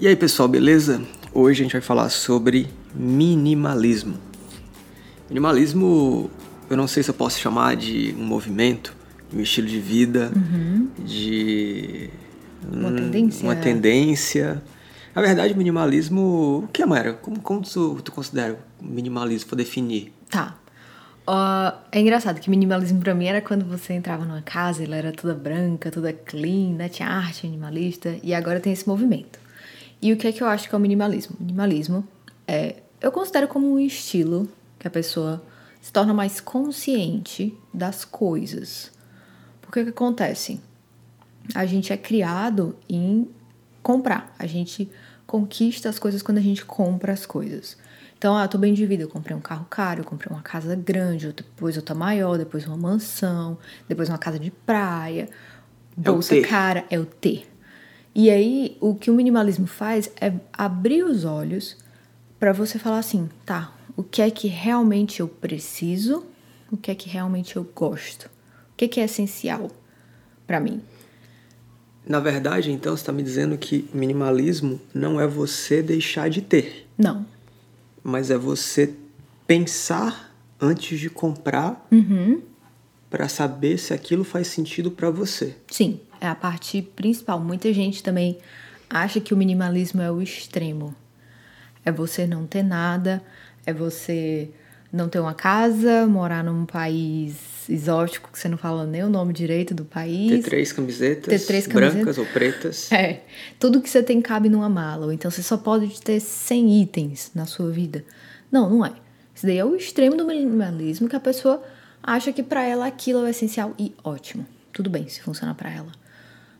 E aí pessoal, beleza? Hoje a gente vai falar sobre minimalismo. Minimalismo, eu não sei se eu posso chamar de um movimento, de um estilo de vida, de Uma tendência. uma tendência. Na verdade, minimalismo, o que é, Mayra? Como, como tu, tu considera minimalismo para definir? Tá. Ó, é engraçado que minimalismo pra mim era quando você entrava numa casa, ela era toda branca, toda clean, né? Tinha arte minimalista, e agora tem esse movimento. E o que é que eu acho que é o minimalismo? Minimalismo é. Eu considero como um estilo que a pessoa se torna mais consciente das coisas. Porque o que acontece? A gente é criado em comprar. A gente conquista as coisas quando a gente compra as coisas. Então, ah, eu tô bem de vida, eu comprei um carro caro, eu comprei uma casa grande, depois outra maior, depois uma mansão, depois uma casa de praia, É bolsa ter. cara, é o ter. E aí, o que o minimalismo faz é abrir os olhos pra você falar assim, tá, o que é que realmente eu preciso, o que é que realmente eu gosto, o que é que é essencial pra mim. Na verdade, então, você está me dizendo que minimalismo não é você deixar de ter, Não. mas é você pensar antes de comprar Uhum. Para saber se aquilo faz sentido para você. Sim, é a parte principal. Muita gente também acha que o minimalismo é o extremo. É você não ter nada, é você não ter uma casa, morar num país exótico que você não fala nem o nome direito do país. Ter três camisetas, Ter três brancas camisetas. ou pretas. É, tudo que você tem cabe numa mala. Ou então você só pode ter 100 itens na sua vida. Não, não é. Isso daí é o extremo do minimalismo que a pessoa acha que pra ela aquilo é o essencial e ótimo. Tudo bem se funciona pra ela.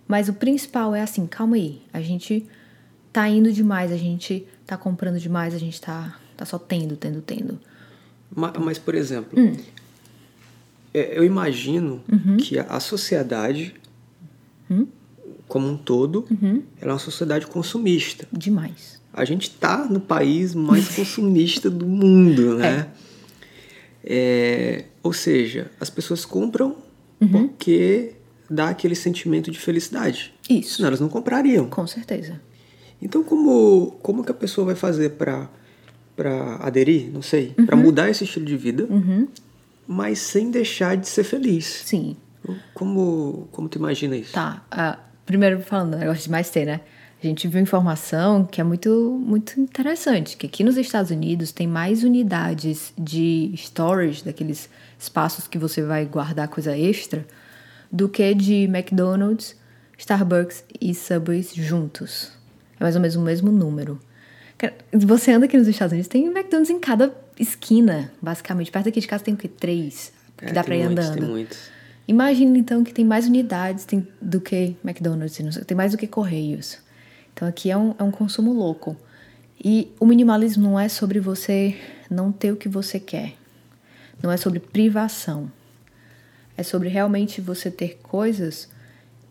Mas o principal é assim, calma aí. A gente tá indo demais, a gente tá comprando demais, a gente tá, tá só tendo, tendo, tendo. Ma- Mas, por exemplo, Hum. é, eu imagino Uhum. que a sociedade, como um todo, Uhum. ela é uma sociedade consumista. Demais. A gente tá no país mais consumista do mundo, né? É, ou seja, as pessoas compram Uhum. porque dá aquele sentimento de felicidade. Isso. Senão elas não comprariam. Com certeza. Então, como, como que a pessoa vai fazer para para aderir, não sei, Uhum. para mudar esse estilo de vida, mas sem deixar de ser feliz? Sim. Como, como tu imagina isso? Tá. ah, primeiro falando do negócio de mais ter, né? A gente viu informação que é muito, muito interessante, que aqui nos Estados Unidos tem mais unidades de storage, daqueles espaços que você vai guardar coisa extra, do que de McDonald's, Starbucks e Subways juntos. É mais ou menos o mesmo número. Você anda aqui nos Estados Unidos, tem McDonald's em cada esquina, basicamente. Perto aqui de casa tem o quê? Três. Que É, dá pra ir muitos, andando. Tem muitos. Imagina então que tem mais unidades tem- do que McDonald's, sei, tem mais do que Correios. Então aqui é um, é um consumo louco. E o minimalismo não é sobre você não ter o que você quer. Não é sobre privação. É sobre realmente você ter coisas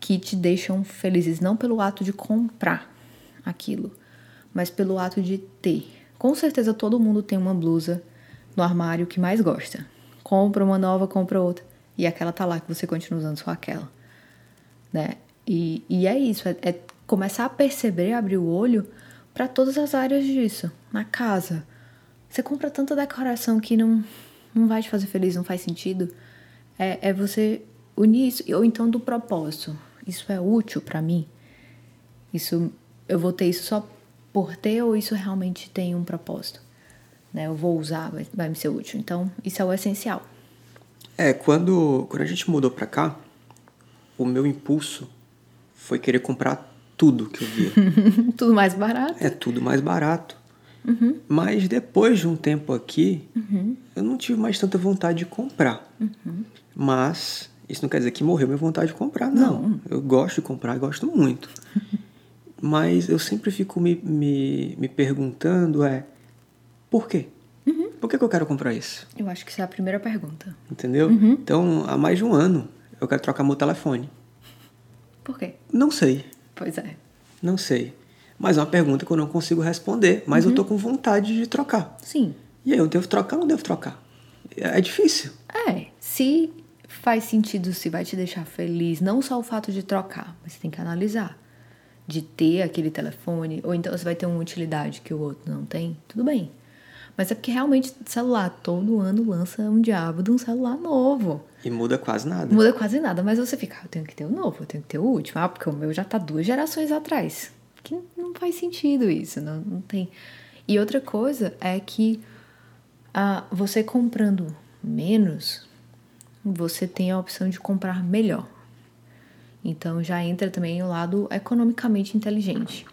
que te deixam felizes, não pelo ato de comprar aquilo, mas pelo ato de ter. Com certeza todo mundo tem uma blusa no armário que mais gosta. Compra uma nova, compra outra. E aquela tá lá que você continua usando só aquela. Né? E, e é isso, é, é começar a perceber, abrir o olho para todas as áreas disso. Na casa. Você compra tanta decoração que não, não vai te fazer feliz, não faz sentido. É, é você unir isso, ou então do propósito. Isso é útil para mim? Isso eu vou ter isso só por ter ou isso realmente tem um propósito? Né? Eu vou usar, vai, vai me ser útil. Então, isso é o essencial. É, quando, quando a gente mudou pra cá, o meu impulso foi querer comprar tudo que eu via. Tudo mais barato. é tudo mais barato. Uhum. Mas depois de um tempo aqui, eu não tive mais tanta vontade de comprar. Uhum. Mas isso não quer dizer que morreu minha vontade de comprar, não. Eu gosto de comprar, gosto muito. Mas eu sempre fico me, me, me perguntando é por quê? Uhum. Por que, que eu quero comprar isso? Eu acho que essa é a primeira pergunta. Entendeu? Uhum. Então, há mais de um ano, eu quero trocar meu telefone. Por quê? Não sei, Pois é. não sei. Mas é uma pergunta que eu não consigo responder, mas Uhum. eu tô com vontade de trocar. Sim. E aí, eu devo trocar ou não devo trocar? É é difícil. É, se faz sentido, se vai te deixar feliz, não só o fato de trocar, mas você tem que analisar. de ter aquele telefone, ou então você vai ter uma utilidade que o outro não tem, tudo bem. Mas é porque realmente celular, todo ano lança um diabo de um celular novo. E muda quase nada. Muda quase nada, mas você fica, ah, eu tenho que ter o novo, eu tenho que ter o último. Ah, porque o meu já tá duas gerações atrás. Que não faz sentido isso, não, não tem. E outra coisa é que ah, você comprando menos, você tem a opção de comprar melhor. Então já entra também o lado economicamente inteligente.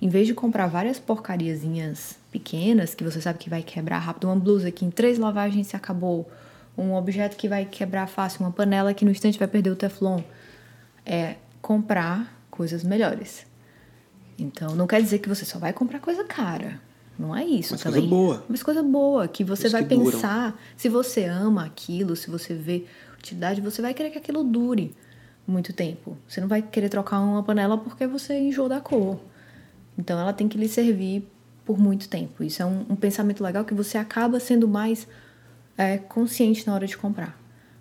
Em vez de comprar várias porcariazinhas pequenas que você sabe que vai quebrar rápido, uma blusa que em três lavagens se acabou, um objeto que vai quebrar fácil, uma panela que no instante vai perder o teflon, é comprar coisas melhores. Então não quer dizer que você só vai comprar coisa cara. Não é isso Mas também. coisa boa. Mas coisa boa, que você Coisas vai que duram. pensar, se você ama aquilo, se você vê utilidade, você vai querer que aquilo dure muito tempo. Você não vai querer trocar uma panela porque você enjoou da cor. Então ela tem que lhe servir por muito tempo. Isso é um, um pensamento legal que você acaba sendo mais é, consciente na hora de comprar.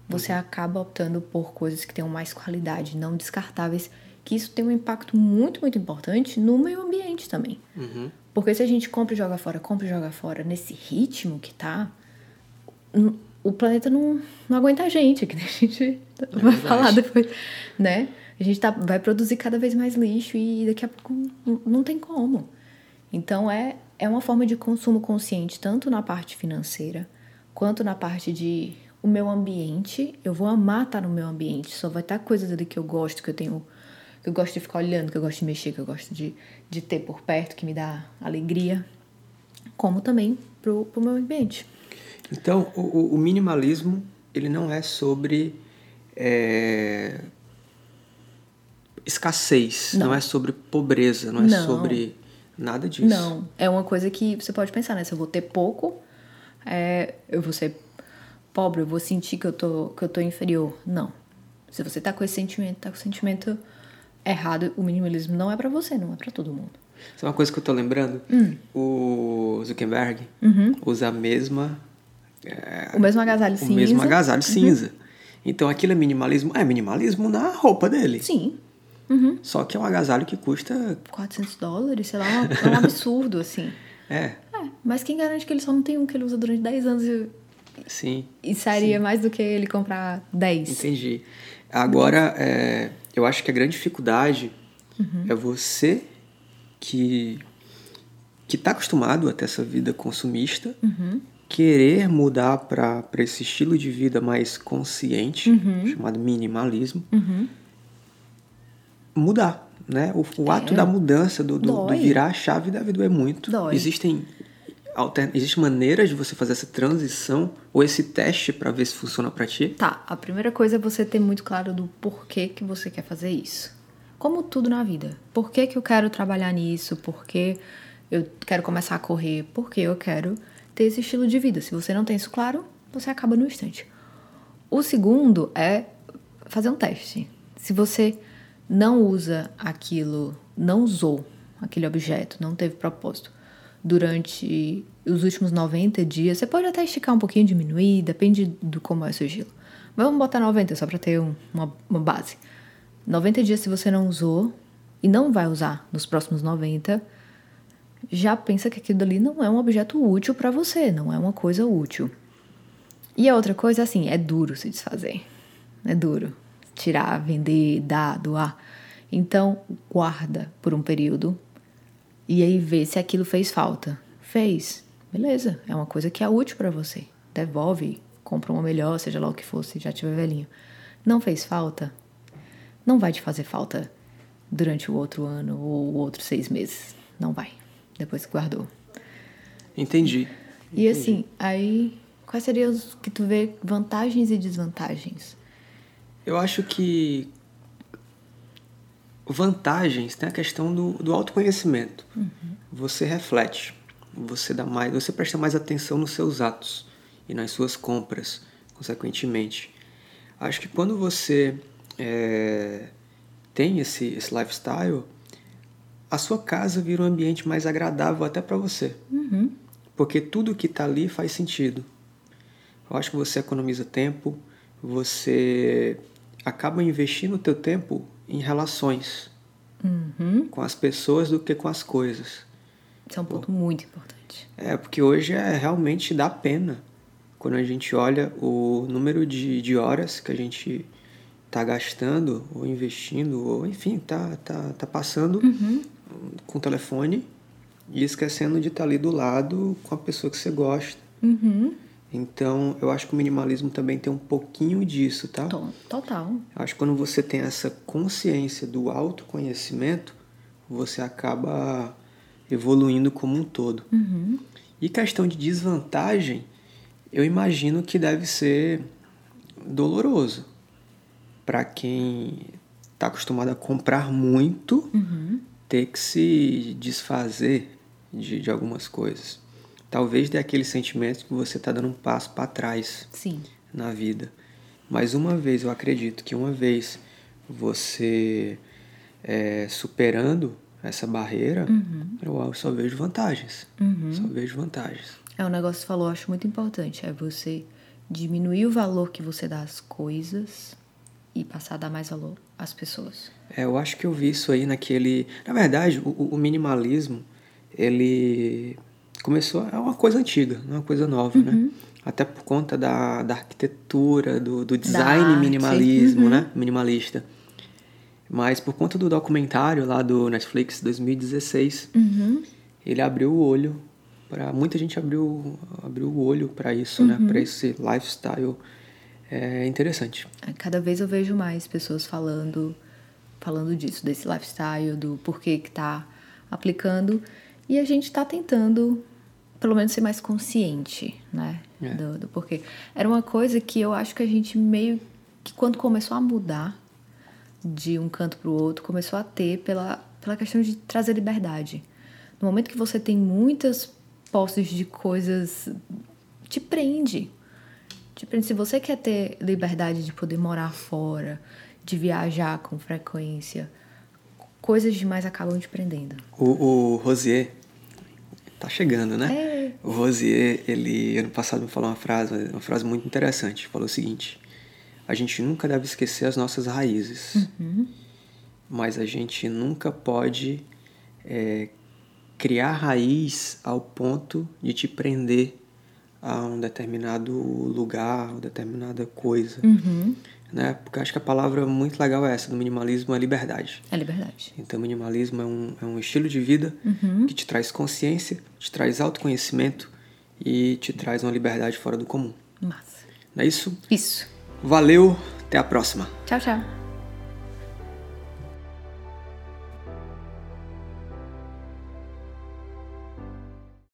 Você acaba optando por coisas que tenham mais qualidade, não descartáveis, que isso tem um impacto muito, muito importante no meio ambiente também. Uhum. Porque se a gente compra e joga fora, compra e joga fora, nesse ritmo que tá, o planeta não, não aguenta a gente, que a gente vai verdade. falar depois, né? A gente tá, vai produzir cada vez mais lixo e daqui a pouco não tem como. Então é, é uma forma de consumo consciente, tanto na parte financeira, quanto na parte de o meu ambiente. Eu vou amar estar no meu ambiente, só vai estar coisas ali que eu gosto, que eu tenho que eu gosto de ficar olhando, que eu gosto de mexer, que eu gosto de, de ter por perto, que me dá alegria, como também pro, pro meu ambiente. Então, o, o- minimalismo, ele não é sobre é, escassez, não. Não. é sobre pobreza, não é Não. sobre nada disso. Não, é uma coisa que você pode pensar, né? Se eu vou ter pouco, é, eu vou ser pobre, eu vou sentir que eu tô, que eu tô inferior. Não. Se você tá com esse sentimento, tá com o sentimento errado, o minimalismo não é pra você, não é pra todo mundo. Sabe uma coisa que eu tô lembrando? Hum. O Zuckerberg Uhum. usa a mesma... é, O mesmo agasalho o cinza. mesmo agasalho Uhum. cinza. Então aquilo é minimalismo? É minimalismo na roupa dele. Sim. Uhum. Só que é um agasalho que custa... 400 dólares, sei lá, é um absurdo, assim. É, É, mas quem garante que ele só não tem um que ele usa durante 10 anos e, sim. e sairia mais do que ele comprar 10? Entendi. Agora, é, eu acho que a grande dificuldade é você que que está acostumado a ter essa vida consumista, querer mudar para esse estilo de vida mais consciente, chamado minimalismo, mudar, né? O, o ato da mudança, do, do, do virar a chave deve doer muito. Dói. Existem alter, existe maneiras de você fazer essa transição ou esse teste para ver se funciona para ti? Tá, a primeira coisa é você ter muito claro do porquê que você quer fazer isso. Como tudo na vida. Por que, que eu quero trabalhar nisso? Por que eu quero começar a correr? Porque eu quero ter esse estilo de vida. Se você não tem isso claro, você acaba no instante. O segundo é fazer um teste. Se você não usa aquilo, não usou aquele objeto, não teve propósito durante os últimos 90 dias, você pode até esticar um pouquinho, diminuir, depende do como é o seu estilo. Mas vamos botar 90 só para ter um- uma, uma base. 90 dias se você não usou e não vai usar nos próximos 90, já pensa que aquilo ali não é um objeto útil para você, não é uma coisa útil. E a outra coisa, assim, é duro se desfazer. É duro. Tirar, vender, dar, doar. Então, guarda por um período e aí vê se aquilo fez falta. Fez. Beleza. É uma coisa que é útil para você. Devolve, compra uma melhor, seja lá o que for, se já tiver velhinho. Não fez falta? Não vai te fazer falta durante o outro ano ou o outro seis meses. Não vai. Depois que guardou. Entendi. E assim, aí quais seriam os que tu vê vantagens e desvantagens? Eu acho que vantagens tem a questão do, do autoconhecimento. Você reflete, você dá mais, você presta mais atenção nos seus atos e nas suas compras, consequentemente. Acho que quando você é, tem esse, esse lifestyle, a sua casa vira um ambiente mais agradável até para você. Porque tudo que está ali faz sentido. Eu acho que você economiza tempo, você acaba investindo o teu tempo em relações, Uhum. com as pessoas do que com as coisas. Isso é um ponto muito importante. É, porque hoje é realmente dá pena quando a gente olha o número de, de horas que a gente tá gastando ou investindo, ou enfim, tá, tá, tá passando com o telefone e esquecendo de estar ali do lado com a pessoa que você gosta. Uhum. Então, eu acho que o minimalismo também tem um pouquinho disso, tá? To- Total. Eu acho que quando você tem essa consciência do autoconhecimento, você acaba evoluindo como um todo. Uhum. E questão de desvantagem, eu imagino que deve ser doloroso para quem está acostumado a comprar muito, Uhum. Ter que se desfazer de, de algumas coisas. Talvez dê aquele sentimento que você está dando um passo para trás Sim. na vida. Mas uma vez, eu acredito que uma vez você é, superando essa barreira, eu só vejo vantagens. Só vejo vantagens. É um negócio que você falou, eu acho muito importante. É você diminuir o valor que você dá às coisas e passar a dar mais valor às pessoas. É, eu acho que eu vi isso aí naquele. Na verdade, o, o minimalismo, ele começou. É uma coisa antiga, não é uma coisa nova, né? Até por conta da, da arquitetura, do, do design minimalismo, né? Minimalista. Mas por conta do documentário lá do Netflix 2016, Uhum. ele abriu o olho para muita gente abriu abriu o olho para isso, né? Para esse lifestyle é interessante. Cada vez eu vejo mais pessoas falando falando disso, desse lifestyle, do porquê que tá aplicando. E a gente tá tentando, pelo menos, ser mais consciente, né? É. Do, do porquê. Era uma coisa que eu acho que a gente meio que quando começou a mudar de um canto para o outro, começou a ter pela, pela questão de trazer liberdade. No momento que você tem muitas posses de coisas, te prende. Prende. Se você quer ter liberdade de poder morar fora, de viajar com frequência, coisas demais acabam te prendendo. O, o Rosier tá chegando, né? É. O Rosier, ele ano passado me falou uma frase, uma frase muito interessante. Falou o seguinte: a gente nunca deve esquecer as nossas raízes, mas a gente nunca pode é, criar raiz ao ponto de te prender a um determinado lugar, uma determinada coisa, né? Porque eu acho que a palavra muito legal é essa do minimalismo é liberdade. É liberdade. Então, o minimalismo é um, é um estilo de vida que te traz consciência, te traz autoconhecimento e te traz uma liberdade fora do comum. Massa. Não é isso? Isso. Valeu, até a próxima! Tchau, tchau.